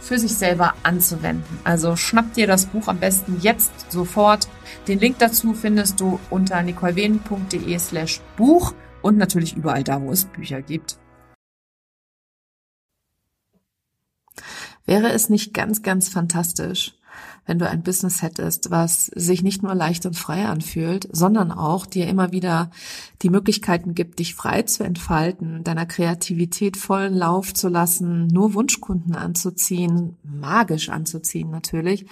für sich selber anzuwenden. Also schnapp dir das Buch am besten jetzt sofort. Den Link dazu findest du unter nicolewenen.de slash Buch und natürlich überall da, wo es Bücher gibt. Wäre es nicht ganz, ganz fantastisch, wenn du ein Business hättest, was sich nicht nur leicht und frei anfühlt, sondern auch dir immer wieder die Möglichkeiten gibt, dich frei zu entfalten, deiner Kreativität vollen Lauf zu lassen, nur Wunschkunden anzuziehen, magisch anzuziehen natürlich.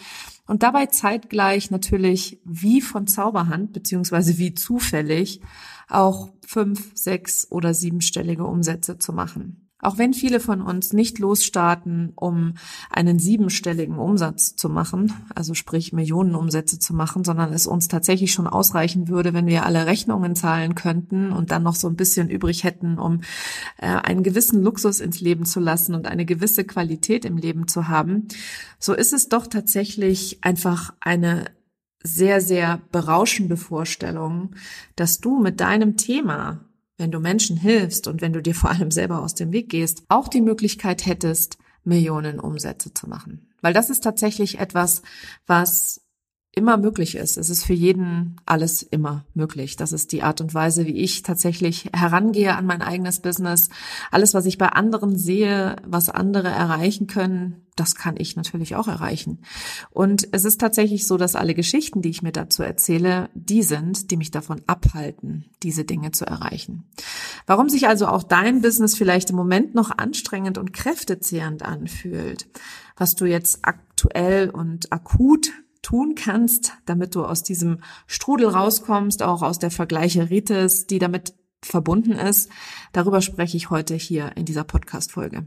Und dabei zeitgleich natürlich wie von Zauberhand, beziehungsweise wie zufällig, auch fünf, sechs oder siebenstellige Umsätze zu machen. Auch wenn viele von uns nicht losstarten, um einen siebenstelligen Umsatz zu machen, also sprich Millionenumsätze zu machen, sondern es uns tatsächlich schon ausreichen würde, wenn wir alle Rechnungen zahlen könnten und dann noch so ein bisschen übrig hätten, um äh, einen gewissen Luxus ins Leben zu lassen und eine gewisse Qualität im Leben zu haben, so ist es doch tatsächlich einfach eine sehr, sehr berauschende Vorstellung, dass du mit deinem Thema wenn du Menschen hilfst und wenn du dir vor allem selber aus dem Weg gehst, auch die Möglichkeit hättest, Millionen Umsätze zu machen. Weil das ist tatsächlich etwas, was immer möglich ist. Es ist für jeden alles immer möglich. Das ist die Art und Weise, wie ich tatsächlich herangehe an mein eigenes Business. Alles, was ich bei anderen sehe, was andere erreichen können, das kann ich natürlich auch erreichen. Und es ist tatsächlich so, dass alle Geschichten, die ich mir dazu erzähle, die sind, die mich davon abhalten, diese Dinge zu erreichen. Warum sich also auch dein Business vielleicht im Moment noch anstrengend und kräftezehrend anfühlt, was du jetzt aktuell und akut tun kannst, damit du aus diesem Strudel rauskommst, auch aus der Vergleicheritis, die damit verbunden ist. Darüber spreche ich heute hier in dieser Podcast-Folge.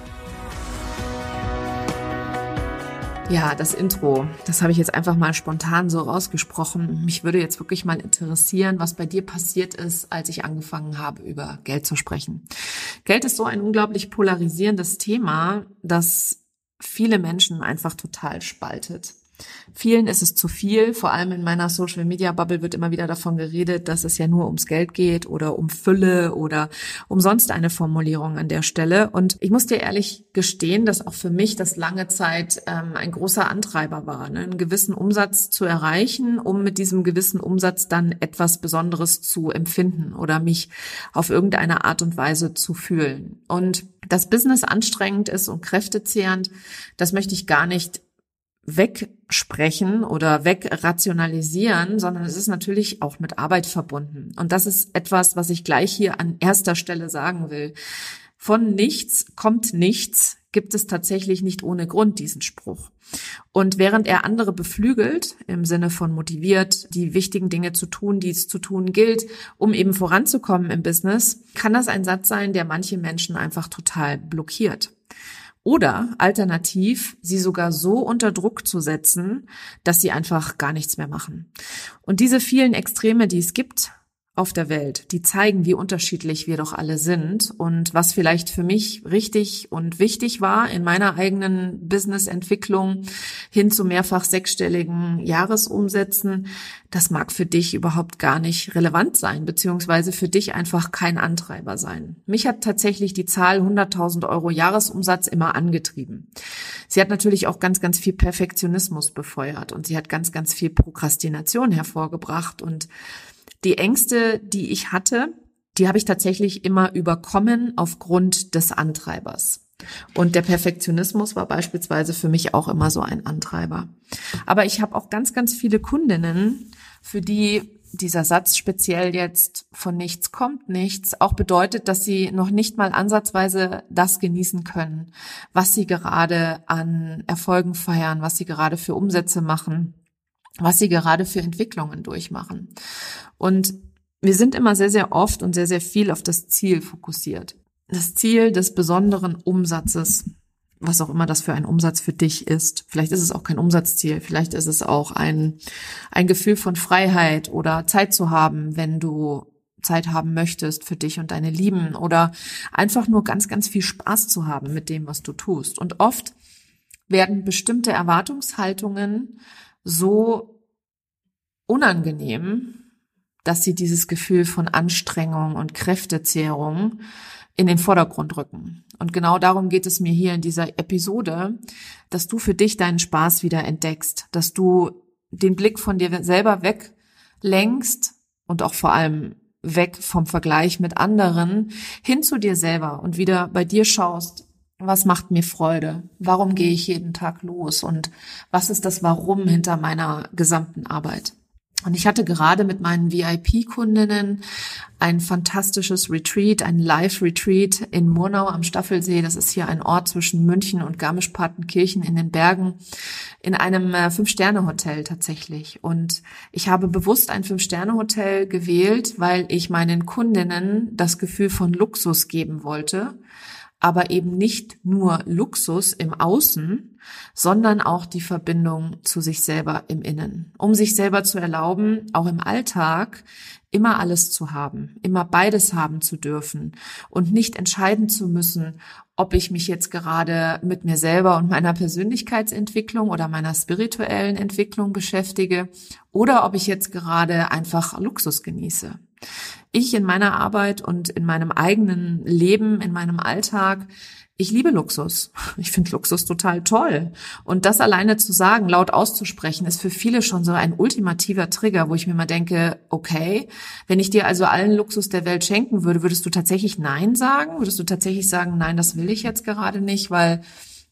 Ja, das Intro, das habe ich jetzt einfach mal spontan so rausgesprochen. Mich würde jetzt wirklich mal interessieren, was bei dir passiert ist, als ich angefangen habe, über Geld zu sprechen. Geld ist so ein unglaublich polarisierendes Thema, das viele Menschen einfach total spaltet. Vielen ist es zu viel. Vor allem in meiner Social Media Bubble wird immer wieder davon geredet, dass es ja nur ums Geld geht oder um Fülle oder um sonst eine Formulierung an der Stelle. Und ich muss dir ehrlich gestehen, dass auch für mich das lange Zeit ähm, ein großer Antreiber war, ne? einen gewissen Umsatz zu erreichen, um mit diesem gewissen Umsatz dann etwas Besonderes zu empfinden oder mich auf irgendeine Art und Weise zu fühlen. Und das Business anstrengend ist und kräftezehrend, das möchte ich gar nicht wegsprechen oder wegrationalisieren, sondern es ist natürlich auch mit Arbeit verbunden. Und das ist etwas, was ich gleich hier an erster Stelle sagen will. Von nichts kommt nichts, gibt es tatsächlich nicht ohne Grund diesen Spruch. Und während er andere beflügelt, im Sinne von motiviert, die wichtigen Dinge zu tun, die es zu tun gilt, um eben voranzukommen im Business, kann das ein Satz sein, der manche Menschen einfach total blockiert. Oder alternativ, sie sogar so unter Druck zu setzen, dass sie einfach gar nichts mehr machen. Und diese vielen Extreme, die es gibt, auf der Welt, die zeigen, wie unterschiedlich wir doch alle sind und was vielleicht für mich richtig und wichtig war in meiner eigenen Businessentwicklung hin zu mehrfach sechsstelligen Jahresumsätzen, das mag für dich überhaupt gar nicht relevant sein, beziehungsweise für dich einfach kein Antreiber sein. Mich hat tatsächlich die Zahl 100.000 Euro Jahresumsatz immer angetrieben. Sie hat natürlich auch ganz, ganz viel Perfektionismus befeuert und sie hat ganz, ganz viel Prokrastination hervorgebracht und die Ängste, die ich hatte, die habe ich tatsächlich immer überkommen aufgrund des Antreibers. Und der Perfektionismus war beispielsweise für mich auch immer so ein Antreiber. Aber ich habe auch ganz, ganz viele Kundinnen, für die dieser Satz speziell jetzt von nichts kommt nichts auch bedeutet, dass sie noch nicht mal ansatzweise das genießen können, was sie gerade an Erfolgen feiern, was sie gerade für Umsätze machen was sie gerade für Entwicklungen durchmachen. Und wir sind immer sehr, sehr oft und sehr, sehr viel auf das Ziel fokussiert. Das Ziel des besonderen Umsatzes, was auch immer das für ein Umsatz für dich ist. Vielleicht ist es auch kein Umsatzziel, vielleicht ist es auch ein, ein Gefühl von Freiheit oder Zeit zu haben, wenn du Zeit haben möchtest für dich und deine Lieben oder einfach nur ganz, ganz viel Spaß zu haben mit dem, was du tust. Und oft werden bestimmte Erwartungshaltungen so unangenehm, dass sie dieses Gefühl von Anstrengung und Kräftezehrung in den Vordergrund rücken. Und genau darum geht es mir hier in dieser Episode, dass du für dich deinen Spaß wieder entdeckst, dass du den Blick von dir selber weglenkst und auch vor allem weg vom Vergleich mit anderen hin zu dir selber und wieder bei dir schaust, was macht mir Freude? Warum gehe ich jeden Tag los? Und was ist das Warum hinter meiner gesamten Arbeit? Und ich hatte gerade mit meinen VIP-Kundinnen ein fantastisches Retreat, ein Live-Retreat in Murnau am Staffelsee. Das ist hier ein Ort zwischen München und Garmisch-Partenkirchen in den Bergen, in einem äh, Fünf-Sterne-Hotel tatsächlich. Und ich habe bewusst ein Fünf-Sterne-Hotel gewählt, weil ich meinen Kundinnen das Gefühl von Luxus geben wollte aber eben nicht nur Luxus im Außen, sondern auch die Verbindung zu sich selber im Innen, um sich selber zu erlauben, auch im Alltag immer alles zu haben, immer beides haben zu dürfen und nicht entscheiden zu müssen, ob ich mich jetzt gerade mit mir selber und meiner Persönlichkeitsentwicklung oder meiner spirituellen Entwicklung beschäftige oder ob ich jetzt gerade einfach Luxus genieße ich in meiner Arbeit und in meinem eigenen Leben, in meinem Alltag, ich liebe Luxus. Ich finde Luxus total toll. Und das alleine zu sagen, laut auszusprechen, ist für viele schon so ein ultimativer Trigger, wo ich mir mal denke, okay, wenn ich dir also allen Luxus der Welt schenken würde, würdest du tatsächlich Nein sagen? Würdest du tatsächlich sagen, nein, das will ich jetzt gerade nicht, weil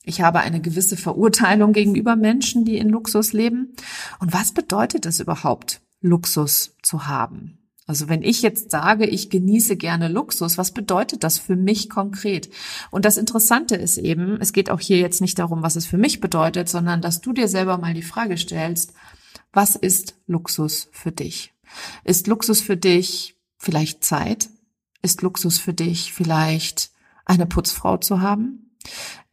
ich habe eine gewisse Verurteilung gegenüber Menschen, die in Luxus leben? Und was bedeutet es überhaupt, Luxus zu haben? Also wenn ich jetzt sage, ich genieße gerne Luxus, was bedeutet das für mich konkret? Und das Interessante ist eben, es geht auch hier jetzt nicht darum, was es für mich bedeutet, sondern dass du dir selber mal die Frage stellst, was ist Luxus für dich? Ist Luxus für dich vielleicht Zeit? Ist Luxus für dich vielleicht eine Putzfrau zu haben?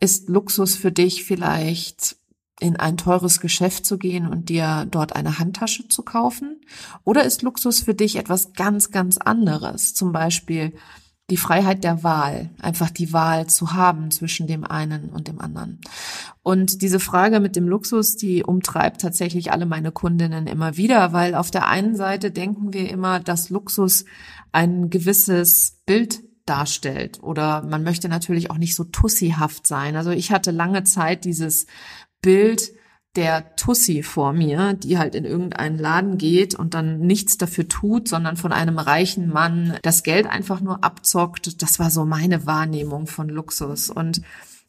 Ist Luxus für dich vielleicht in ein teures Geschäft zu gehen und dir dort eine Handtasche zu kaufen? Oder ist Luxus für dich etwas ganz, ganz anderes? Zum Beispiel die Freiheit der Wahl, einfach die Wahl zu haben zwischen dem einen und dem anderen. Und diese Frage mit dem Luxus, die umtreibt tatsächlich alle meine Kundinnen immer wieder, weil auf der einen Seite denken wir immer, dass Luxus ein gewisses Bild darstellt oder man möchte natürlich auch nicht so tussihaft sein. Also ich hatte lange Zeit dieses Bild der Tussi vor mir, die halt in irgendeinen Laden geht und dann nichts dafür tut, sondern von einem reichen Mann das Geld einfach nur abzockt. Das war so meine Wahrnehmung von Luxus. Und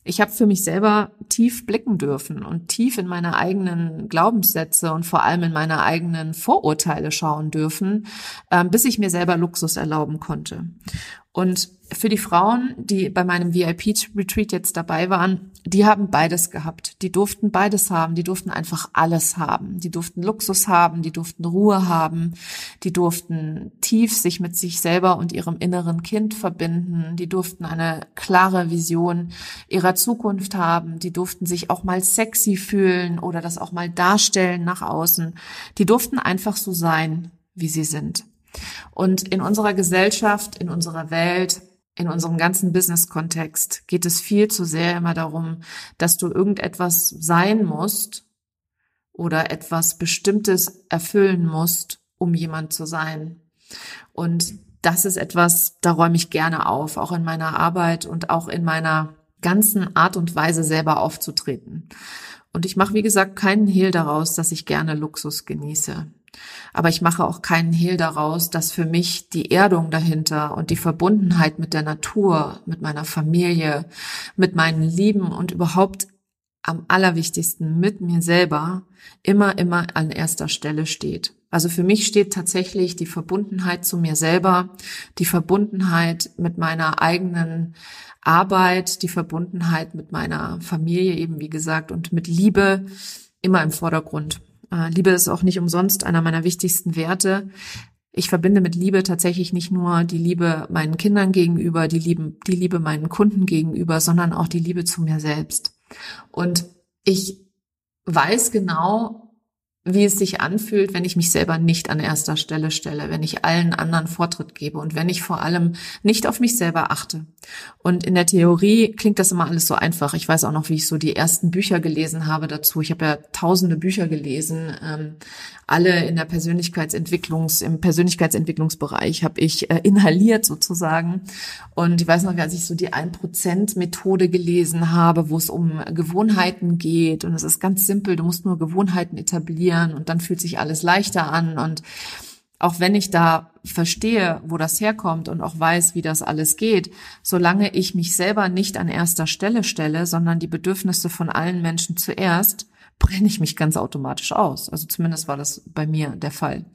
ich habe für mich selber tief blicken dürfen und tief in meine eigenen Glaubenssätze und vor allem in meine eigenen Vorurteile schauen dürfen, äh, bis ich mir selber Luxus erlauben konnte. Und für die Frauen, die bei meinem VIP-Retreat jetzt dabei waren, die haben beides gehabt. Die durften beides haben. Die durften einfach alles haben. Die durften Luxus haben. Die durften Ruhe haben. Die durften tief sich mit sich selber und ihrem inneren Kind verbinden. Die durften eine klare Vision ihrer Zukunft haben. Die durften sich auch mal sexy fühlen oder das auch mal darstellen nach außen. Die durften einfach so sein, wie sie sind. Und in unserer Gesellschaft, in unserer Welt, in unserem ganzen Business-Kontext geht es viel zu sehr immer darum, dass du irgendetwas sein musst oder etwas Bestimmtes erfüllen musst, um jemand zu sein. Und das ist etwas, da räume ich gerne auf, auch in meiner Arbeit und auch in meiner ganzen Art und Weise selber aufzutreten. Und ich mache, wie gesagt, keinen Hehl daraus, dass ich gerne Luxus genieße. Aber ich mache auch keinen Hehl daraus, dass für mich die Erdung dahinter und die Verbundenheit mit der Natur, mit meiner Familie, mit meinen Lieben und überhaupt am allerwichtigsten mit mir selber immer, immer an erster Stelle steht. Also für mich steht tatsächlich die Verbundenheit zu mir selber, die Verbundenheit mit meiner eigenen Arbeit, die Verbundenheit mit meiner Familie eben, wie gesagt, und mit Liebe immer im Vordergrund. Äh, Liebe ist auch nicht umsonst einer meiner wichtigsten Werte. Ich verbinde mit Liebe tatsächlich nicht nur die Liebe meinen Kindern gegenüber, die Liebe, die Liebe meinen Kunden gegenüber, sondern auch die Liebe zu mir selbst. Und ich weiß genau, wie es sich anfühlt, wenn ich mich selber nicht an erster Stelle stelle, wenn ich allen anderen Vortritt gebe und wenn ich vor allem nicht auf mich selber achte. Und in der Theorie klingt das immer alles so einfach. Ich weiß auch noch, wie ich so die ersten Bücher gelesen habe dazu. Ich habe ja tausende Bücher gelesen, ähm, alle in der Persönlichkeitsentwicklungs, im Persönlichkeitsentwicklungsbereich habe ich äh, inhaliert sozusagen. Und ich weiß noch, als ich so die 1%-Methode gelesen habe, wo es um Gewohnheiten geht. Und es ist ganz simpel, du musst nur Gewohnheiten etablieren und dann fühlt sich alles leichter an. Und auch wenn ich da verstehe, wo das herkommt und auch weiß, wie das alles geht, solange ich mich selber nicht an erster Stelle stelle, sondern die Bedürfnisse von allen Menschen zuerst, brenne ich mich ganz automatisch aus. Also zumindest war das bei mir der Fall.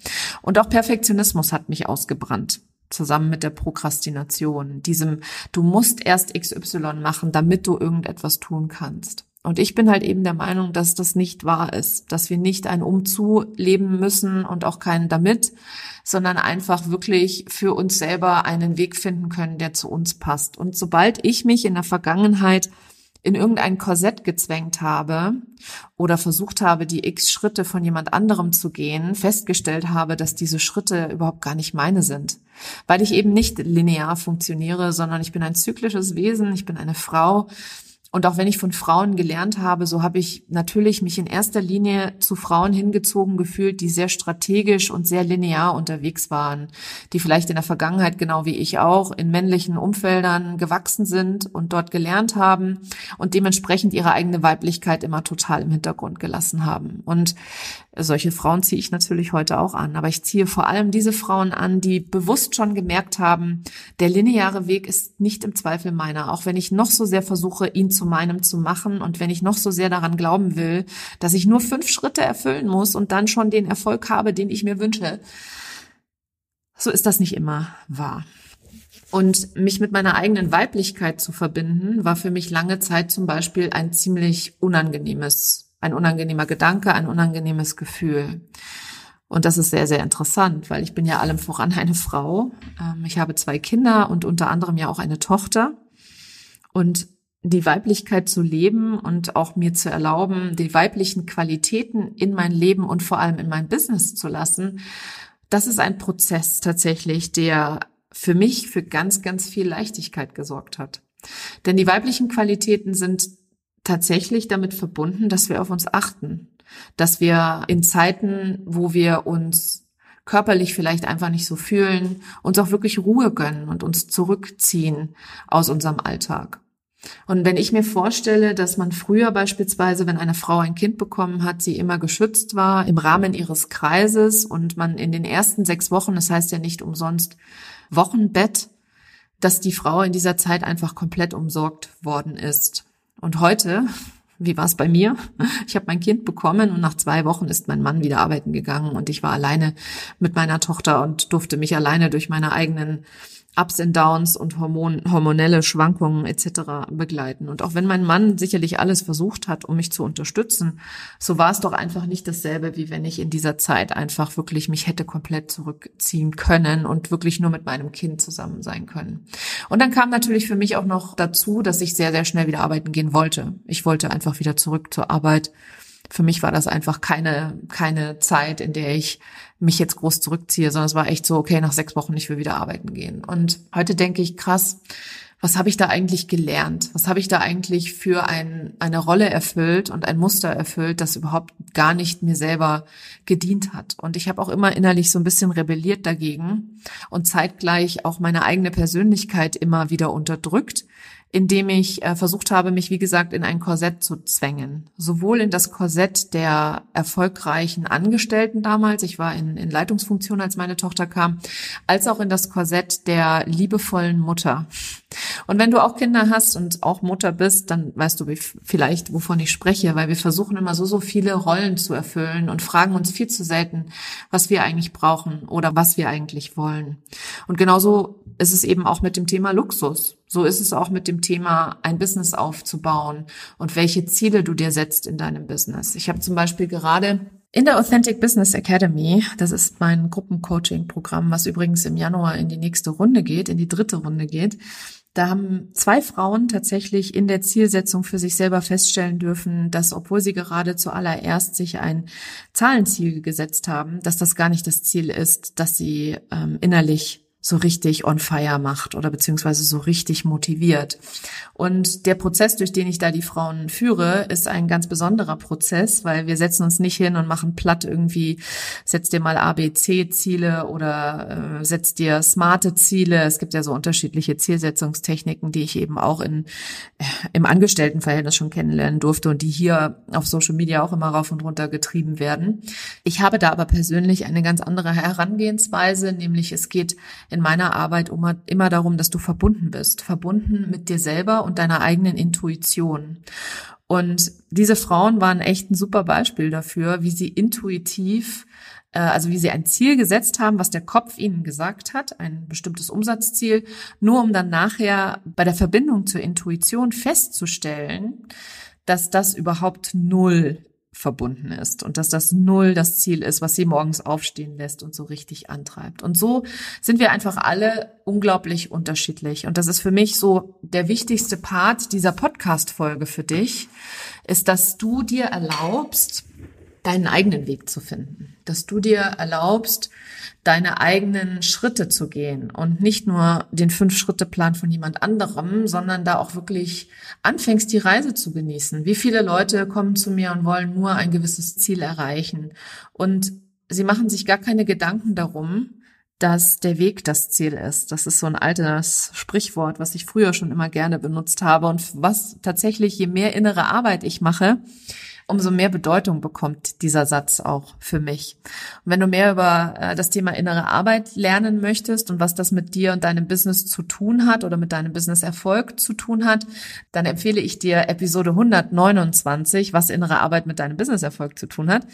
Und auch Perfektionismus hat mich ausgebrannt zusammen mit der Prokrastination, diesem, du musst erst XY machen, damit du irgendetwas tun kannst. Und ich bin halt eben der Meinung, dass das nicht wahr ist, dass wir nicht ein Umzu leben müssen und auch keinen damit, sondern einfach wirklich für uns selber einen Weg finden können, der zu uns passt. Und sobald ich mich in der Vergangenheit in irgendein Korsett gezwängt habe oder versucht habe, die x Schritte von jemand anderem zu gehen, festgestellt habe, dass diese Schritte überhaupt gar nicht meine sind. Weil ich eben nicht linear funktioniere, sondern ich bin ein zyklisches Wesen, ich bin eine Frau, und auch wenn ich von Frauen gelernt habe, so habe ich natürlich mich in erster Linie zu Frauen hingezogen gefühlt, die sehr strategisch und sehr linear unterwegs waren, die vielleicht in der Vergangenheit, genau wie ich auch, in männlichen Umfeldern gewachsen sind und dort gelernt haben und dementsprechend ihre eigene Weiblichkeit immer total im Hintergrund gelassen haben. Und solche Frauen ziehe ich natürlich heute auch an, aber ich ziehe vor allem diese Frauen an, die bewusst schon gemerkt haben, der lineare Weg ist nicht im Zweifel meiner, auch wenn ich noch so sehr versuche, ihn zu meinem zu machen und wenn ich noch so sehr daran glauben will, dass ich nur fünf Schritte erfüllen muss und dann schon den Erfolg habe, den ich mir wünsche. So ist das nicht immer wahr. Und mich mit meiner eigenen Weiblichkeit zu verbinden, war für mich lange Zeit zum Beispiel ein ziemlich unangenehmes ein unangenehmer Gedanke, ein unangenehmes Gefühl. Und das ist sehr, sehr interessant, weil ich bin ja allem voran eine Frau. Ähm, ich habe zwei Kinder und unter anderem ja auch eine Tochter. Und die Weiblichkeit zu leben und auch mir zu erlauben, die weiblichen Qualitäten in mein Leben und vor allem in mein Business zu lassen, das ist ein Prozess tatsächlich, der für mich für ganz, ganz viel Leichtigkeit gesorgt hat. Denn die weiblichen Qualitäten sind tatsächlich damit verbunden, dass wir auf uns achten, dass wir in Zeiten, wo wir uns körperlich vielleicht einfach nicht so fühlen, uns auch wirklich Ruhe gönnen und uns zurückziehen aus unserem Alltag. Und wenn ich mir vorstelle, dass man früher beispielsweise, wenn eine Frau ein Kind bekommen hat, sie immer geschützt war im Rahmen ihres Kreises und man in den ersten sechs Wochen, das heißt ja nicht umsonst Wochenbett, dass die Frau in dieser Zeit einfach komplett umsorgt worden ist. Und heute, wie war es bei mir? Ich habe mein Kind bekommen und nach zwei Wochen ist mein Mann wieder arbeiten gegangen und ich war alleine mit meiner Tochter und durfte mich alleine durch meine eigenen Ups and Downs und Hormon, hormonelle Schwankungen etc. begleiten. Und auch wenn mein Mann sicherlich alles versucht hat, um mich zu unterstützen, so war es doch einfach nicht dasselbe, wie wenn ich in dieser Zeit einfach wirklich mich hätte komplett zurückziehen können und wirklich nur mit meinem Kind zusammen sein können. Und dann kam natürlich für mich auch noch dazu, dass ich sehr, sehr schnell wieder arbeiten gehen wollte. Ich wollte einfach wieder zurück zur Arbeit für mich war das einfach keine, keine Zeit, in der ich mich jetzt groß zurückziehe, sondern es war echt so, okay, nach sechs Wochen ich will wieder arbeiten gehen. Und heute denke ich, krass, was habe ich da eigentlich gelernt? Was habe ich da eigentlich für ein, eine Rolle erfüllt und ein Muster erfüllt, das überhaupt gar nicht mir selber gedient hat? Und ich habe auch immer innerlich so ein bisschen rebelliert dagegen und zeitgleich auch meine eigene Persönlichkeit immer wieder unterdrückt, indem ich äh, versucht habe, mich, wie gesagt, in ein Korsett zu zwängen. Sowohl in das Korsett der erfolgreichen Angestellten damals, ich war in, in Leitungsfunktion, als meine Tochter kam, als auch in das Korsett der liebevollen Mutter. Und wenn du auch Kinder hast und auch Mutter bist, dann weißt du vielleicht, wovon ich spreche, weil wir versuchen immer so, so viele Rollen zu erfüllen und fragen uns viel zu selten, was wir eigentlich brauchen oder was wir eigentlich wollen. Und genauso ist es eben auch mit dem Thema Luxus. So ist es auch mit dem Thema, ein Business aufzubauen und welche Ziele du dir setzt in deinem Business. Ich habe zum Beispiel gerade in der Authentic Business Academy, das ist mein Gruppencoaching-Programm, was übrigens im Januar in die nächste Runde geht, in die dritte Runde geht, da haben zwei Frauen tatsächlich in der Zielsetzung für sich selber feststellen dürfen, dass obwohl sie gerade zuallererst sich ein Zahlenziel gesetzt haben, dass das gar nicht das Ziel ist, dass sie ähm, innerlich so richtig on fire macht oder beziehungsweise so richtig motiviert. Und der Prozess, durch den ich da die Frauen führe, ist ein ganz besonderer Prozess, weil wir setzen uns nicht hin und machen platt irgendwie, setz dir mal ABC-Ziele oder äh, setz dir smarte Ziele. Es gibt ja so unterschiedliche Zielsetzungstechniken, die ich eben auch in, äh, im Angestelltenverhältnis schon kennenlernen durfte und die hier auf Social Media auch immer rauf und runter getrieben werden. Ich habe da aber persönlich eine ganz andere Herangehensweise, nämlich es geht in meiner Arbeit immer, immer darum, dass du verbunden bist, verbunden mit dir selber und deiner eigenen Intuition. Und diese Frauen waren echt ein super Beispiel dafür, wie sie intuitiv äh, also wie sie ein Ziel gesetzt haben, was der Kopf ihnen gesagt hat, ein bestimmtes Umsatzziel, nur um dann nachher bei der Verbindung zur Intuition festzustellen, dass das überhaupt null verbunden ist und dass das Null das Ziel ist, was sie morgens aufstehen lässt und so richtig antreibt. Und so sind wir einfach alle unglaublich unterschiedlich. Und das ist für mich so der wichtigste Part dieser Podcast-Folge für dich, ist, dass du dir erlaubst, deinen eigenen Weg zu finden, dass du dir erlaubst, deine eigenen Schritte zu gehen und nicht nur den Fünf-Schritte-Plan von jemand anderem, sondern da auch wirklich anfängst, die Reise zu genießen. Wie viele Leute kommen zu mir und wollen nur ein gewisses Ziel erreichen und sie machen sich gar keine Gedanken darum, dass der Weg das Ziel ist. Das ist so ein altes Sprichwort, was ich früher schon immer gerne benutzt habe und was tatsächlich, je mehr innere Arbeit ich mache, umso mehr Bedeutung bekommt dieser Satz auch für mich. Und wenn du mehr über äh, das Thema innere Arbeit lernen möchtest und was das mit dir und deinem Business zu tun hat oder mit deinem Business-Erfolg zu tun hat, dann empfehle ich dir Episode 129, was innere Arbeit mit deinem Business-Erfolg zu tun hat.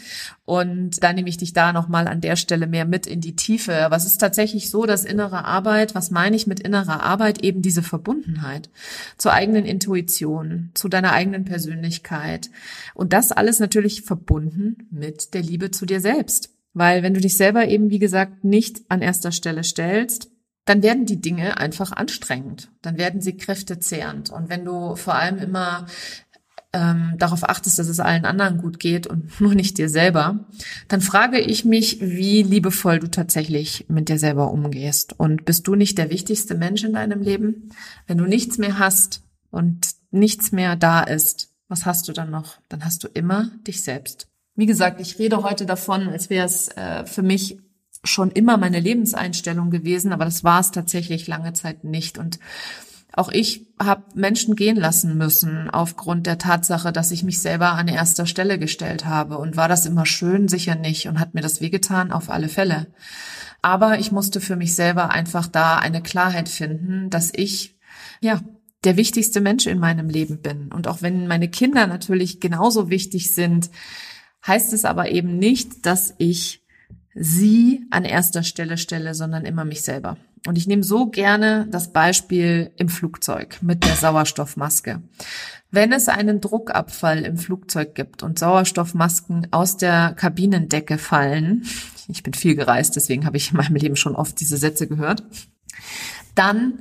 Und da nehme ich dich da nochmal an der Stelle mehr mit in die Tiefe. Was ist tatsächlich so, dass innere Arbeit, was meine ich mit innerer Arbeit? Eben diese Verbundenheit zur eigenen Intuition, zu deiner eigenen Persönlichkeit. Und das alles natürlich verbunden mit der Liebe zu dir selbst. Weil wenn du dich selber eben, wie gesagt, nicht an erster Stelle stellst, dann werden die Dinge einfach anstrengend. Dann werden sie kräftezehrend. Und wenn du vor allem immer ähm, darauf achtest, dass es allen anderen gut geht und nur nicht dir selber, dann frage ich mich, wie liebevoll du tatsächlich mit dir selber umgehst. Und bist du nicht der wichtigste Mensch in deinem Leben? Wenn du nichts mehr hast und nichts mehr da ist, was hast du dann noch? Dann hast du immer dich selbst. Wie gesagt, ich rede heute davon, als wäre es äh, für mich schon immer meine Lebenseinstellung gewesen, aber das war es tatsächlich lange Zeit nicht. Und auch ich habe Menschen gehen lassen müssen aufgrund der Tatsache, dass ich mich selber an erster Stelle gestellt habe. Und war das immer schön? Sicher nicht. Und hat mir das wehgetan? Auf alle Fälle. Aber ich musste für mich selber einfach da eine Klarheit finden, dass ich ja der wichtigste Mensch in meinem Leben bin. Und auch wenn meine Kinder natürlich genauso wichtig sind, heißt es aber eben nicht, dass ich sie an erster Stelle stelle, sondern immer mich selber. Und ich nehme so gerne das Beispiel im Flugzeug mit der Sauerstoffmaske. Wenn es einen Druckabfall im Flugzeug gibt und Sauerstoffmasken aus der Kabinendecke fallen, ich bin viel gereist, deswegen habe ich in meinem Leben schon oft diese Sätze gehört, dann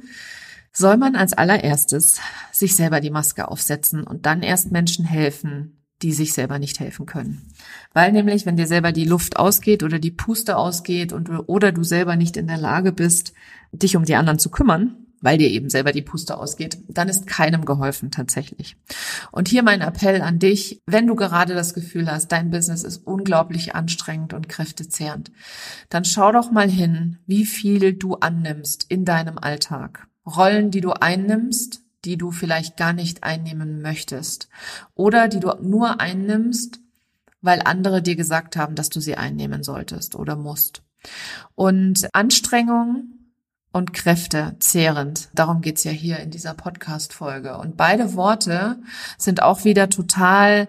soll man als allererstes sich selber die Maske aufsetzen und dann erst Menschen helfen, die sich selber nicht helfen können. Weil nämlich, wenn dir selber die Luft ausgeht oder die Puste ausgeht und oder du selber nicht in der Lage bist, dich um die anderen zu kümmern, weil dir eben selber die Puste ausgeht, dann ist keinem geholfen tatsächlich. Und hier mein Appell an dich, wenn du gerade das Gefühl hast, dein Business ist unglaublich anstrengend und kräftezehrend, dann schau doch mal hin, wie viel du annimmst in deinem Alltag. Rollen, die du einnimmst, die du vielleicht gar nicht einnehmen möchtest oder die du nur einnimmst, weil andere dir gesagt haben, dass du sie einnehmen solltest oder musst. Und Anstrengung und Kräfte zehrend. Darum geht's ja hier in dieser Podcast-Folge. Und beide Worte sind auch wieder total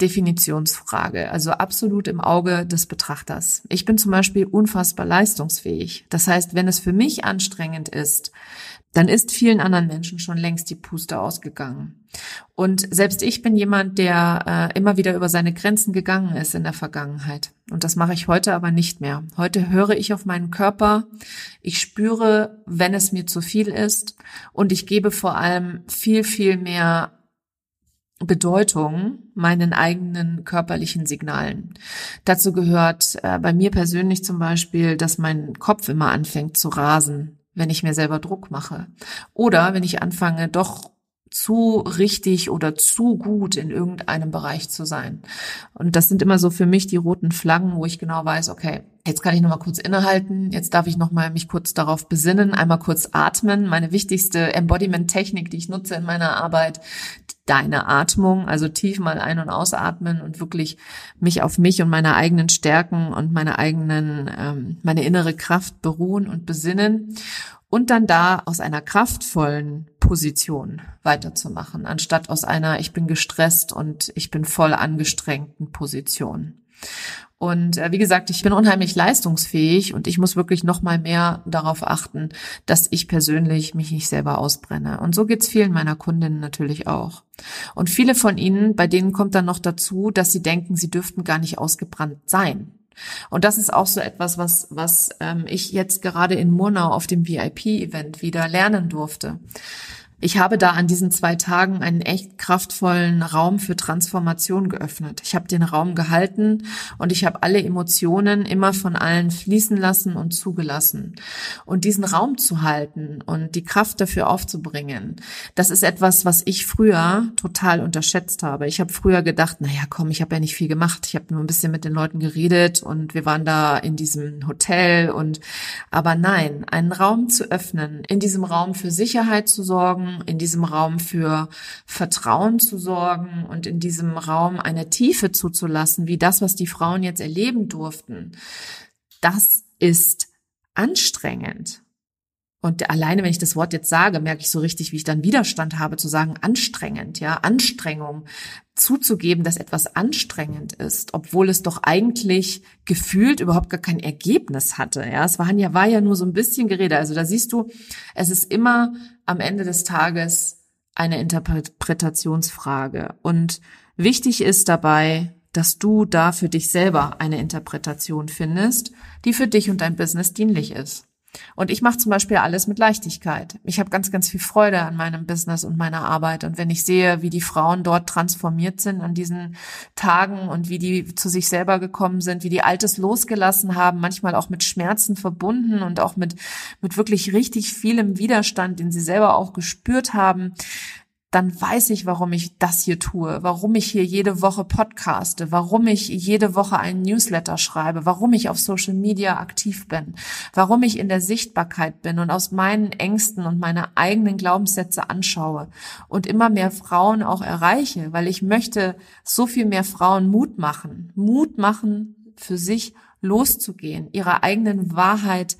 Definitionsfrage, also absolut im Auge des Betrachters. Ich bin zum Beispiel unfassbar leistungsfähig. Das heißt, wenn es für mich anstrengend ist, dann ist vielen anderen Menschen schon längst die Puste ausgegangen. Und selbst ich bin jemand, der äh, immer wieder über seine Grenzen gegangen ist in der Vergangenheit. Und das mache ich heute aber nicht mehr. Heute höre ich auf meinen Körper, ich spüre, wenn es mir zu viel ist und ich gebe vor allem viel, viel mehr Bedeutung meinen eigenen körperlichen Signalen. Dazu gehört äh, bei mir persönlich zum Beispiel, dass mein Kopf immer anfängt zu rasen, wenn ich mir selber Druck mache. Oder wenn ich anfange, doch zu richtig oder zu gut in irgendeinem Bereich zu sein. Und das sind immer so für mich die roten Flaggen, wo ich genau weiß, okay, Jetzt kann ich noch mal kurz innehalten. Jetzt darf ich noch mal mich kurz darauf besinnen, einmal kurz atmen. Meine wichtigste Embodiment-Technik, die ich nutze in meiner Arbeit, deine Atmung, also tief mal ein- und ausatmen und wirklich mich auf mich und meine eigenen Stärken und meine eigenen, ähm, meine innere Kraft beruhen und besinnen und dann da aus einer kraftvollen Position weiterzumachen, anstatt aus einer ich bin gestresst und ich bin voll angestrengten Position. Und äh, wie gesagt, ich bin unheimlich leistungsfähig und ich muss wirklich noch mal mehr darauf achten, dass ich persönlich mich nicht selber ausbrenne. Und so geht's vielen meiner Kundinnen natürlich auch. Und viele von ihnen, bei denen kommt dann noch dazu, dass sie denken, sie dürften gar nicht ausgebrannt sein. Und das ist auch so etwas, was, was ähm, ich jetzt gerade in Murnau auf dem VIP-Event wieder lernen durfte. Ich habe da an diesen zwei Tagen einen echt kraftvollen Raum für Transformation geöffnet. Ich habe den Raum gehalten und ich habe alle Emotionen immer von allen fließen lassen und zugelassen. Und diesen Raum zu halten und die Kraft dafür aufzubringen, das ist etwas, was ich früher total unterschätzt habe. Ich habe früher gedacht, naja, komm, ich habe ja nicht viel gemacht. Ich habe nur ein bisschen mit den Leuten geredet und wir waren da in diesem Hotel und aber nein, einen Raum zu öffnen, in diesem Raum für Sicherheit zu sorgen, in diesem Raum für Vertrauen zu sorgen und in diesem Raum eine Tiefe zuzulassen, wie das, was die Frauen jetzt erleben durften, das ist anstrengend. Und alleine, wenn ich das Wort jetzt sage, merke ich so richtig, wie ich dann Widerstand habe zu sagen, anstrengend, ja, Anstrengung, zuzugeben, dass etwas anstrengend ist, obwohl es doch eigentlich gefühlt überhaupt gar kein Ergebnis hatte, ja. Es war ja, war ja nur so ein bisschen Gerede. Also da siehst du, es ist immer am Ende des Tages eine Interpretationsfrage. Und wichtig ist dabei, dass du da für dich selber eine Interpretation findest, die für dich und dein Business dienlich ist. Und ich mache zum Beispiel alles mit Leichtigkeit. Ich habe ganz, ganz viel Freude an meinem Business und meiner Arbeit. Und wenn ich sehe, wie die Frauen dort transformiert sind an diesen Tagen und wie die zu sich selber gekommen sind, wie die Altes losgelassen haben, manchmal auch mit Schmerzen verbunden und auch mit, mit wirklich richtig vielem Widerstand, den sie selber auch gespürt haben, dann weiß ich, warum ich das hier tue, warum ich hier jede Woche podcaste, warum ich jede Woche einen Newsletter schreibe, warum ich auf Social Media aktiv bin, warum ich in der Sichtbarkeit bin und aus meinen Ängsten und meine eigenen Glaubenssätze anschaue und immer mehr Frauen auch erreiche, weil ich möchte so viel mehr Frauen Mut machen, Mut machen, für sich loszugehen, ihrer eigenen Wahrheit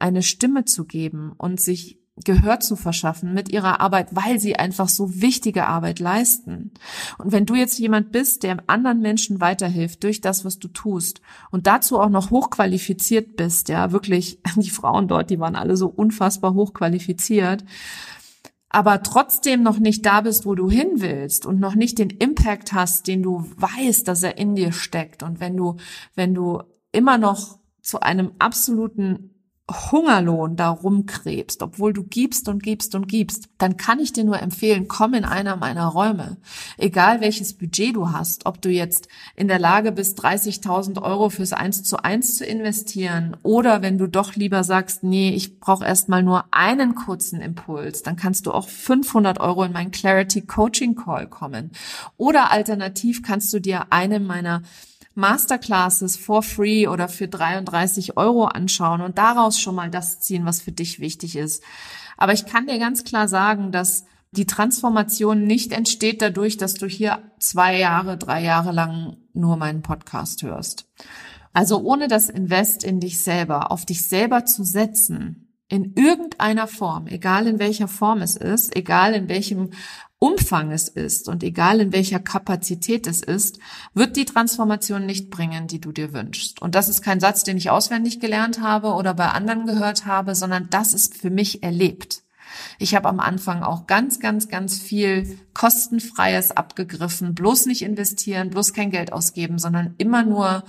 eine Stimme zu geben und sich Gehör zu verschaffen mit ihrer Arbeit, weil sie einfach so wichtige Arbeit leisten. Und wenn du jetzt jemand bist, der anderen Menschen weiterhilft durch das, was du tust und dazu auch noch hochqualifiziert bist, ja, wirklich, die Frauen dort, die waren alle so unfassbar hochqualifiziert, aber trotzdem noch nicht da bist, wo du hin willst und noch nicht den Impact hast, den du weißt, dass er in dir steckt und wenn du, wenn du immer noch zu einem absoluten Hungerlohn da rumkrebst, obwohl du gibst und gibst und gibst, dann kann ich dir nur empfehlen, komm in einer meiner Räume. Egal welches Budget du hast, ob du jetzt in der Lage bist, 30.000 Euro fürs Eins zu Eins zu investieren oder wenn du doch lieber sagst, nee, ich brauche erstmal nur einen kurzen Impuls, dann kannst du auch 500 Euro in meinen Clarity Coaching Call kommen. Oder alternativ kannst du dir eine meiner Masterclasses for free oder für 33 Euro anschauen und daraus schon mal das ziehen, was für dich wichtig ist. Aber ich kann dir ganz klar sagen, dass die Transformation nicht entsteht dadurch, dass du hier zwei Jahre, drei Jahre lang nur meinen Podcast hörst. Also ohne das Invest in dich selber, auf dich selber zu setzen, in irgendeiner Form, egal in welcher Form es ist, egal in welchem Umfang es ist und egal in welcher Kapazität es ist, wird die Transformation nicht bringen, die du dir wünschst. Und das ist kein Satz, den ich auswendig gelernt habe oder bei anderen gehört habe, sondern das ist für mich erlebt. Ich habe am Anfang auch ganz, ganz, ganz viel kostenfreies abgegriffen, bloß nicht investieren, bloß kein Geld ausgeben, sondern immer nur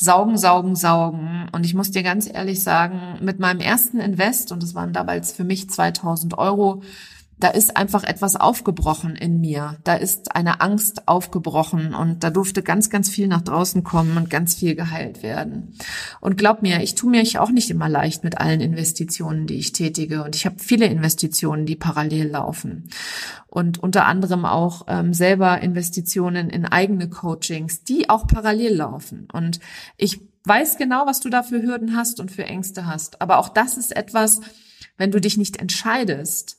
saugen, saugen, saugen. Und ich muss dir ganz ehrlich sagen, mit meinem ersten Invest, und das waren damals für mich 2000 Euro, da ist einfach etwas aufgebrochen in mir. Da ist eine Angst aufgebrochen und da durfte ganz, ganz viel nach draußen kommen und ganz viel geheilt werden. Und glaub mir, ich tue mich auch nicht immer leicht mit allen Investitionen, die ich tätige. Und ich habe viele Investitionen, die parallel laufen. Und unter anderem auch ähm, selber Investitionen in eigene Coachings, die auch parallel laufen. Und ich weiß genau, was du da für Hürden hast und für Ängste hast. Aber auch das ist etwas, wenn du dich nicht entscheidest,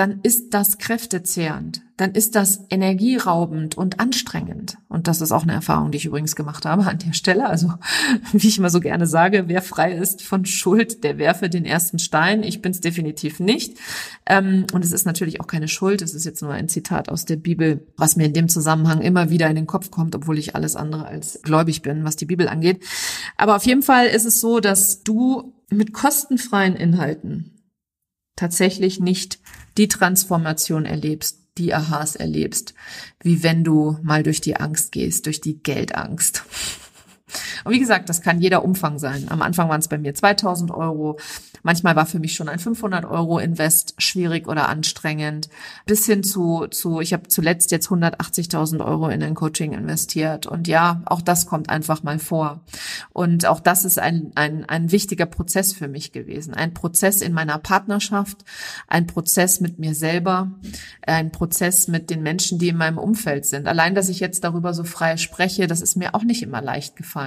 dann ist das kräftezehrend, dann ist das energieraubend und anstrengend. Und das ist auch eine Erfahrung, die ich übrigens gemacht habe an der Stelle. Also, wie ich immer so gerne sage, wer frei ist von Schuld, der werfe den ersten Stein. Ich bin es definitiv nicht. Ähm, und es ist natürlich auch keine Schuld. Es ist jetzt nur ein Zitat aus der Bibel, was mir in dem Zusammenhang immer wieder in den Kopf kommt, obwohl ich alles andere als gläubig bin, was die Bibel angeht. Aber auf jeden Fall ist es so, dass du mit kostenfreien Inhalten tatsächlich nicht die Transformation erlebst, die Aha's erlebst, wie wenn du mal durch die Angst gehst, durch die Geldangst. Und wie gesagt, das kann jeder Umfang sein. Am Anfang waren es bei mir 2000 Euro. Manchmal war für mich schon ein 500 Euro Invest schwierig oder anstrengend. Bis hin zu, zu ich habe zuletzt jetzt 180.000 Euro in ein Coaching investiert. Und ja, auch das kommt einfach mal vor. Und auch das ist ein, ein, ein wichtiger Prozess für mich gewesen. Ein Prozess in meiner Partnerschaft, ein Prozess mit mir selber, ein Prozess mit den Menschen, die in meinem Umfeld sind. Allein, dass ich jetzt darüber so frei spreche, das ist mir auch nicht immer leicht gefallen.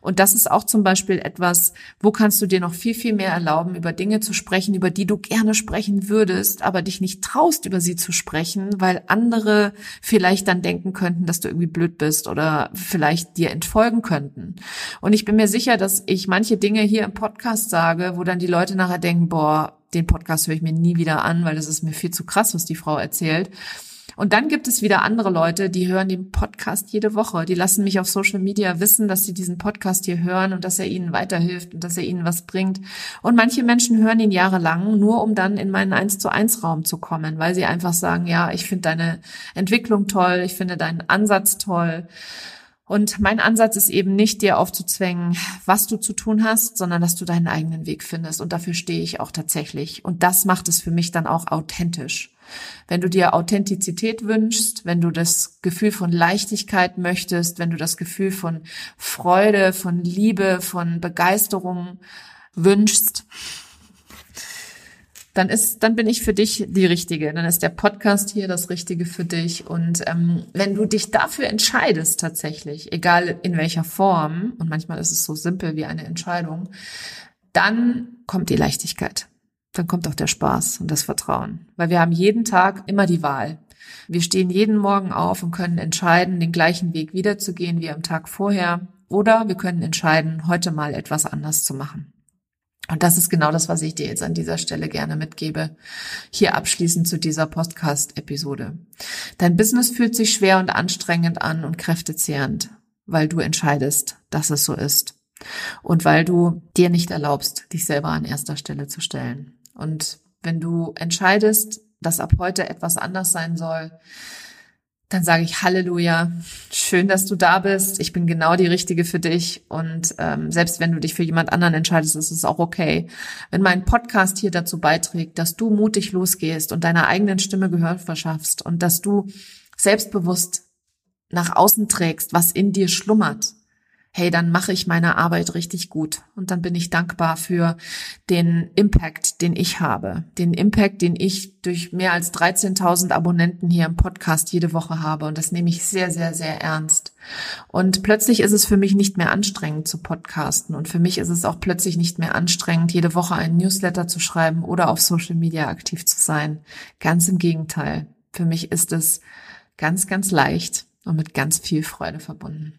Und das ist auch zum Beispiel etwas, wo kannst du dir noch viel, viel mehr erlauben, erlauben, über Dinge zu sprechen, über die du gerne sprechen würdest, aber dich nicht traust, über sie zu sprechen, weil andere vielleicht dann denken könnten, dass du irgendwie blöd bist oder vielleicht dir entfolgen könnten. Und ich bin mir sicher, dass ich manche Dinge hier im Podcast sage, wo dann die Leute nachher denken, boah, den Podcast höre ich mir nie wieder an, weil das ist mir viel zu krass, was die Frau erzählt. Und dann gibt es wieder andere Leute, die hören den Podcast jede Woche. Die lassen mich auf Social Media wissen, dass sie diesen Podcast hier hören und dass er ihnen weiterhilft und dass er ihnen was bringt. Und manche Menschen hören ihn jahrelang, nur um dann in meinen 1 zu 1 Raum zu kommen, weil sie einfach sagen, ja, ich finde deine Entwicklung toll, ich finde deinen Ansatz toll. Und mein Ansatz ist eben nicht, dir aufzuzwängen, was du zu tun hast, sondern dass du deinen eigenen Weg findest. Und dafür stehe ich auch tatsächlich. Und das macht es für mich dann auch authentisch. Wenn du dir Authentizität wünschst, wenn du das Gefühl von Leichtigkeit möchtest, wenn du das Gefühl von Freude, von Liebe, von Begeisterung wünschst, dann ist, dann bin ich für dich die Richtige. Dann ist der Podcast hier das Richtige für dich. Und ähm, wenn du dich dafür entscheidest, tatsächlich, egal in welcher Form, und manchmal ist es so simpel wie eine Entscheidung, dann kommt die Leichtigkeit dann kommt auch der Spaß und das Vertrauen. Weil wir haben jeden Tag immer die Wahl. Wir stehen jeden Morgen auf und können entscheiden, den gleichen Weg wiederzugehen wie am Tag vorher. Oder wir können entscheiden, heute mal etwas anders zu machen. Und das ist genau das, was ich dir jetzt an dieser Stelle gerne mitgebe. Hier abschließend zu dieser Podcast-Episode. Dein Business fühlt sich schwer und anstrengend an und kräftezehrend, weil du entscheidest, dass es so ist. Und weil du dir nicht erlaubst, dich selber an erster Stelle zu stellen. Und wenn du entscheidest, dass ab heute etwas anders sein soll, dann sage ich Halleluja, schön, dass du da bist. Ich bin genau die Richtige für dich. Und ähm, selbst wenn du dich für jemand anderen entscheidest, ist es auch okay. Wenn mein Podcast hier dazu beiträgt, dass du mutig losgehst und deiner eigenen Stimme Gehör verschaffst und dass du selbstbewusst nach außen trägst, was in dir schlummert, hey, dann mache ich meine Arbeit richtig gut. Und dann bin ich dankbar für den Impact, den ich habe. Den Impact, den ich durch mehr als 13.000 Abonnenten hier im Podcast jede Woche habe. Und das nehme ich sehr, sehr, sehr ernst. Und plötzlich ist es für mich nicht mehr anstrengend zu podcasten. Und für mich ist es auch plötzlich nicht mehr anstrengend, jede Woche einen Newsletter zu schreiben oder auf Social Media aktiv zu sein. Ganz im Gegenteil. Für mich ist es ganz, ganz leicht und mit ganz viel Freude verbunden.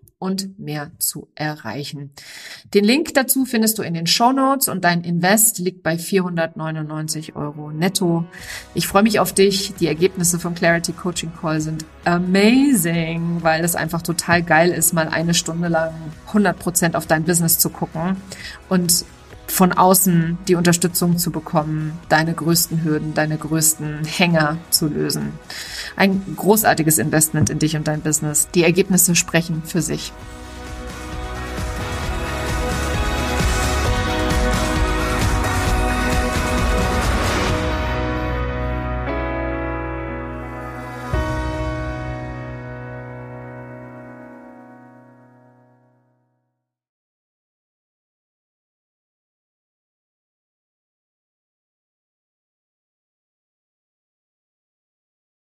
und mehr zu erreichen. Den Link dazu findest du in den Show Notes und dein Invest liegt bei 499 Euro netto. Ich freue mich auf dich. Die Ergebnisse vom Clarity Coaching Call sind amazing, weil es einfach total geil ist, mal eine Stunde lang 100 Prozent auf dein Business zu gucken und von außen die Unterstützung zu bekommen, deine größten Hürden, deine größten Hänger zu lösen. Ein großartiges Investment in dich und dein Business. Die Ergebnisse sprechen für sich.